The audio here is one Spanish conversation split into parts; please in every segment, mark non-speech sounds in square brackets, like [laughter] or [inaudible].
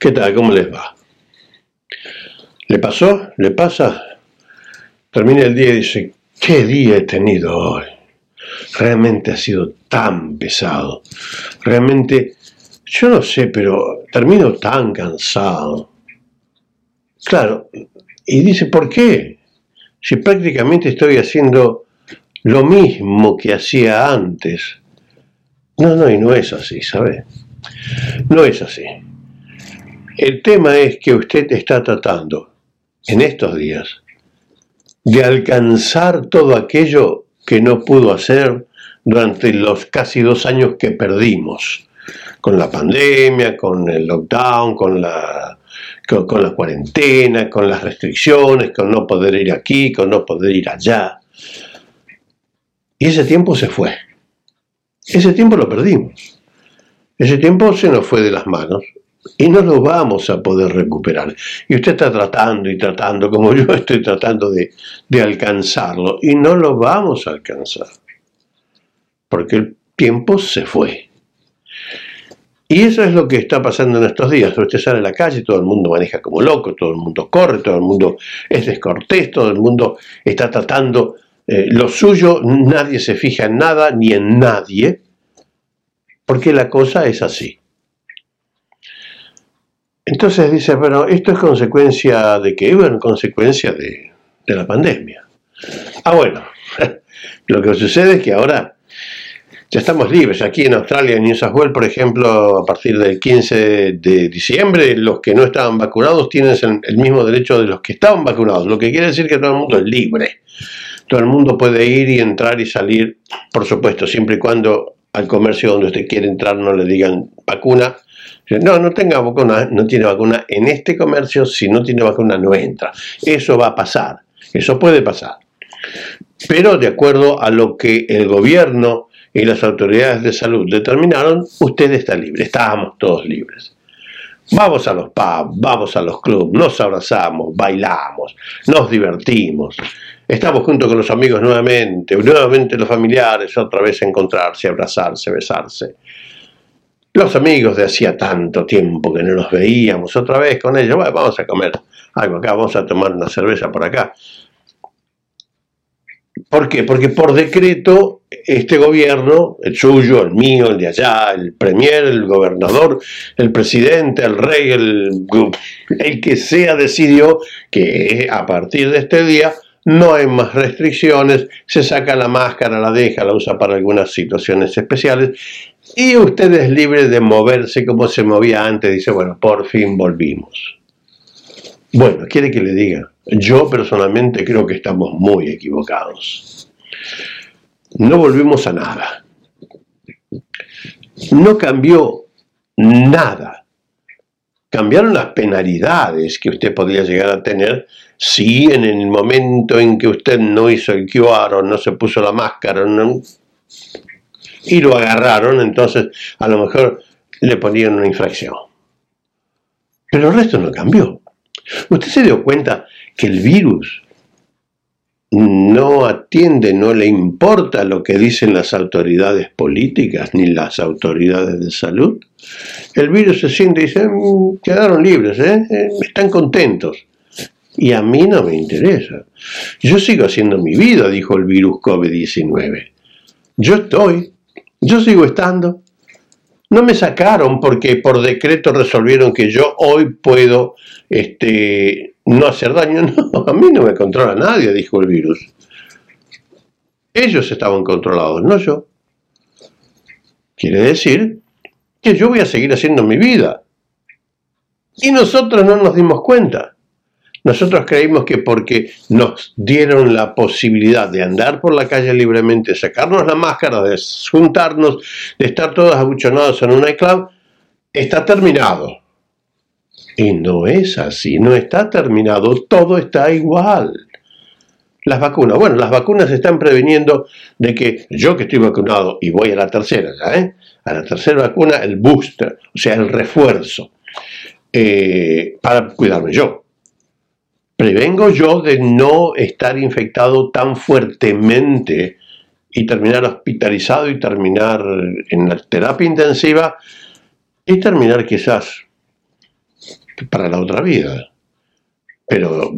¿Qué tal? ¿Cómo les va? ¿Le pasó? ¿Le pasa? Termina el día y dice, ¿qué día he tenido hoy? Realmente ha sido tan pesado. Realmente, yo no sé, pero termino tan cansado. Claro, y dice, ¿por qué? Si prácticamente estoy haciendo lo mismo que hacía antes. No, no, y no es así, ¿sabe? No es así. El tema es que usted está tratando en estos días de alcanzar todo aquello que no pudo hacer durante los casi dos años que perdimos, con la pandemia, con el lockdown, con la, con, la cuarentena, con las restricciones, con no poder ir aquí, con no poder ir allá. Y ese tiempo se fue. Ese tiempo lo perdimos. Ese tiempo se nos fue de las manos y no lo vamos a poder recuperar. Y usted está tratando y tratando, como yo [laughs] estoy tratando de, alcanzarlo, y no lo vamos a alcanzar, porque el tiempo se fue. Y eso es lo que está pasando en estos días. Usted sale a la calle, todo el mundo maneja como loco, todo el mundo corre, todo el mundo es descortés, todo el mundo está tratando eh, lo suyo, nadie se fija en nada ni en nadie, porque la cosa es así. Entonces dice, pero esto es consecuencia de qué? Bueno, consecuencia de, la pandemia. Ah, bueno, [laughs] lo que sucede es que ahora ya estamos libres. Aquí en Australia, en New South Wales, por ejemplo, a partir del 15 de diciembre, los que no estaban vacunados tienen el mismo derecho de los que estaban vacunados, lo que quiere decir que todo el mundo es libre. Todo el mundo puede ir y entrar y salir, por supuesto, siempre y cuando al comercio donde usted quiere entrar no le digan vacuna, no, no tenga vacuna, no tiene vacuna en este comercio, si no tiene vacuna no entra. Eso va a pasar, eso puede pasar. Pero de acuerdo a lo que el gobierno y las autoridades de salud determinaron, usted está libre, estábamos todos libres. Vamos a los pubs, vamos a los clubs, nos abrazamos, bailamos, nos divertimos. Estamos junto con los amigos nuevamente, nuevamente los familiares, otra vez encontrarse, abrazarse, besarse. Los amigos de hacía tanto tiempo que no nos veíamos, otra vez con ellos, vamos a comer algo acá, vamos a tomar una cerveza por acá. ¿Por qué? Porque por decreto este gobierno, el suyo, el mío, el de allá, el premier, el gobernador, el presidente, el rey, el, el que sea, decidió que a partir de este día no hay más restricciones, se saca la máscara, la deja, la usa para algunas situaciones especiales y usted es libre de moverse como se movía antes. Dice, bueno, por fin volvimos. Bueno, quiere que le diga, yo personalmente creo que estamos muy equivocados. No volvimos a nada. No cambió nada. Cambiaron las penalidades que usted podía llegar a tener si en el momento en que usted no hizo el QR o no se puso la máscara, no, y lo agarraron, entonces a lo mejor le ponían una infracción. Pero el resto no cambió. Usted se dio cuenta que el virus no atiende, no le importa lo que dicen las autoridades políticas ni las autoridades de salud. El virus se siente y dice, mm, quedaron libres, ¿eh? ¿eh? están contentos. Y a mí no me interesa. Yo sigo haciendo mi vida, dijo el virus COVID-19. Yo estoy yo sigo estando. No me sacaron porque por decreto resolvieron que yo hoy puedo este, no hacer daño. [laughs] No, a mí no me controla nadie, dijo el virus. Ellos estaban controlados, no yo. Quiere decir que yo voy a seguir haciendo mi vida. Y nosotros no nos dimos cuenta. Nosotros creímos que porque nos dieron la posibilidad de andar por la calle libremente, sacarnos la máscara, de juntarnos, de estar todos abuchonados en un iCloud, está terminado. Y no es así, no está terminado, todo está igual. Las vacunas, bueno, las vacunas están previniendo de que yo que estoy vacunado y voy a la tercera, ¿eh? a la tercera vacuna, el booster, o sea, el refuerzo, eh, para cuidarme yo prevengo yo de no estar infectado tan fuertemente y terminar hospitalizado y terminar en la terapia intensiva y terminar quizás para la otra vida. Pero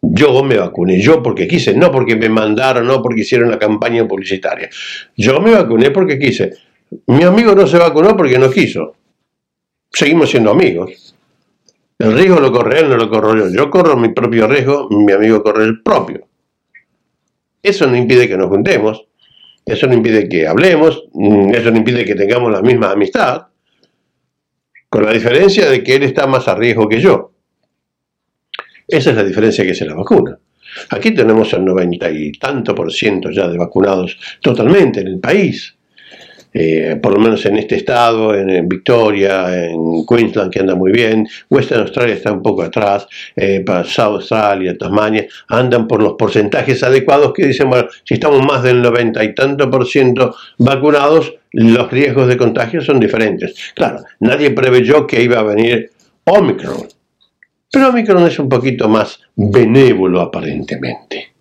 yo me vacuné, yo porque quise, no porque me mandaron, no porque hicieron la campaña publicitaria. Yo me vacuné porque quise. Mi amigo no se vacunó porque no quiso. Seguimos siendo amigos. El riesgo lo corre él, no lo corro yo. Yo corro mi propio riesgo, mi amigo corre el propio. Eso no impide que nos juntemos, eso no impide que hablemos, eso no impide que tengamos la misma amistad, con la diferencia de que él está más a riesgo que yo. Esa es la diferencia que es la vacuna. Aquí tenemos el noventa y tanto por ciento ya de vacunados totalmente en el país. Eh, por lo menos en este estado, en, Victoria, en Queensland, que anda muy bien, Western Australia está un poco atrás, eh, South Australia, Tasmania, andan por los porcentajes adecuados que dicen, bueno, si estamos más del 90 y tanto por ciento vacunados, los riesgos de contagio son diferentes. Claro, nadie preveyó que iba a venir Omicron, pero Omicron es un poquito más benévolo aparentemente.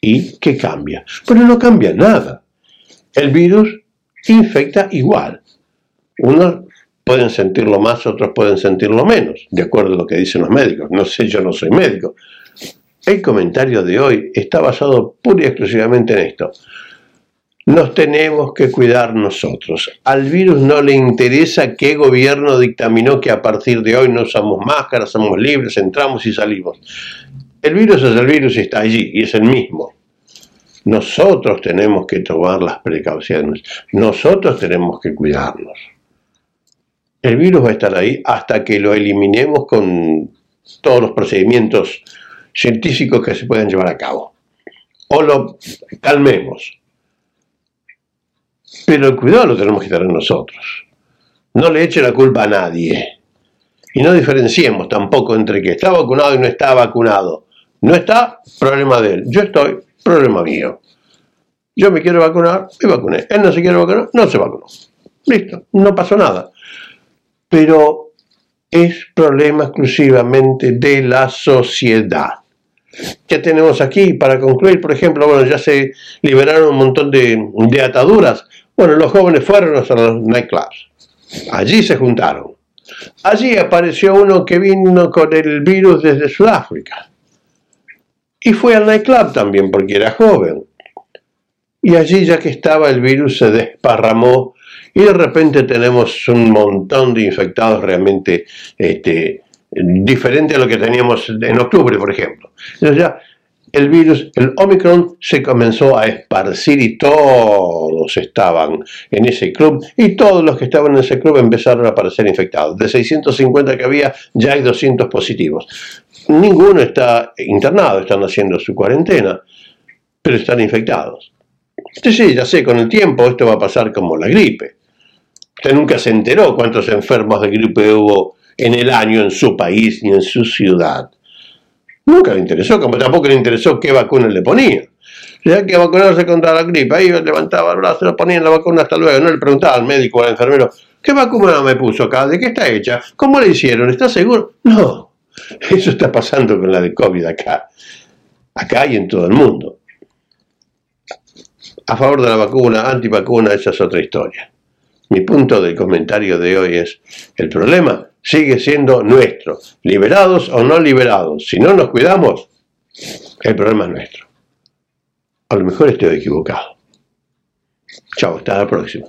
¿Y qué cambia? Pero no cambia nada. El virus infecta igual. Unos pueden sentirlo más, otros pueden sentirlo menos, de acuerdo a lo que dicen los médicos. No sé, yo no soy médico. El comentario de hoy está basado pura y exclusivamente en esto. Nos tenemos que cuidar nosotros. Al virus no le interesa qué gobierno dictaminó que a partir de hoy no usamos máscaras, somos libres, entramos y salimos. El virus es el virus y está allí, y es el mismo. Nosotros tenemos que tomar las precauciones, nosotros tenemos que cuidarnos. El virus va a estar ahí hasta que lo eliminemos con todos los procedimientos científicos que se puedan llevar a cabo. O lo calmemos. Pero el cuidado lo tenemos que tener nosotros. No le eche la culpa a nadie. Y no diferenciemos tampoco entre que está vacunado y no está vacunado. No está, problema de él. Yo estoy, problema mío. Yo me quiero vacunar, me vacuné. Él no se quiere vacunar, no se vacunó. Listo, no pasó nada. Pero es problema exclusivamente de la sociedad. Ya tenemos aquí, para concluir, por ejemplo, bueno, ya se liberaron un montón de, de ataduras. Bueno, los jóvenes fueron a los nightclubs. Allí se juntaron. Allí apareció uno que vino con el virus desde Sudáfrica. Y fue al nightclub también porque era joven. Y allí ya que estaba el virus se desparramó y de repente tenemos un montón de infectados realmente este, diferente a lo que teníamos en octubre, por ejemplo. El virus, el Omicron, se comenzó a esparcir y todos estaban en ese club y todos los que estaban en ese club empezaron a aparecer infectados. De 650 que había, ya hay 200 positivos. Ninguno está internado, están haciendo su cuarentena, pero están infectados. Sí, sí, ya sé, con el tiempo esto va a pasar como la gripe. Usted nunca se enteró cuántos enfermos de gripe hubo en el año en su país ni en su ciudad. Nunca le interesó, como tampoco le interesó qué vacuna le ponía. Ya que vacunarse contra la gripe, ahí levantaba el brazo, le ponían la vacuna hasta luego, no le preguntaba al médico o al enfermero, ¿qué vacuna me puso acá? ¿De qué está hecha? ¿Cómo le hicieron? ¿Está seguro? No, [laughs] eso está pasando con la de COVID acá, acá y en todo el mundo a favor de la vacuna, antivacuna, esa es otra historia. Mi punto del comentario de hoy es, el problema sigue siendo nuestro, liberados o no liberados. Si no nos cuidamos, el problema es nuestro. A lo mejor estoy equivocado. Chao, hasta la próxima.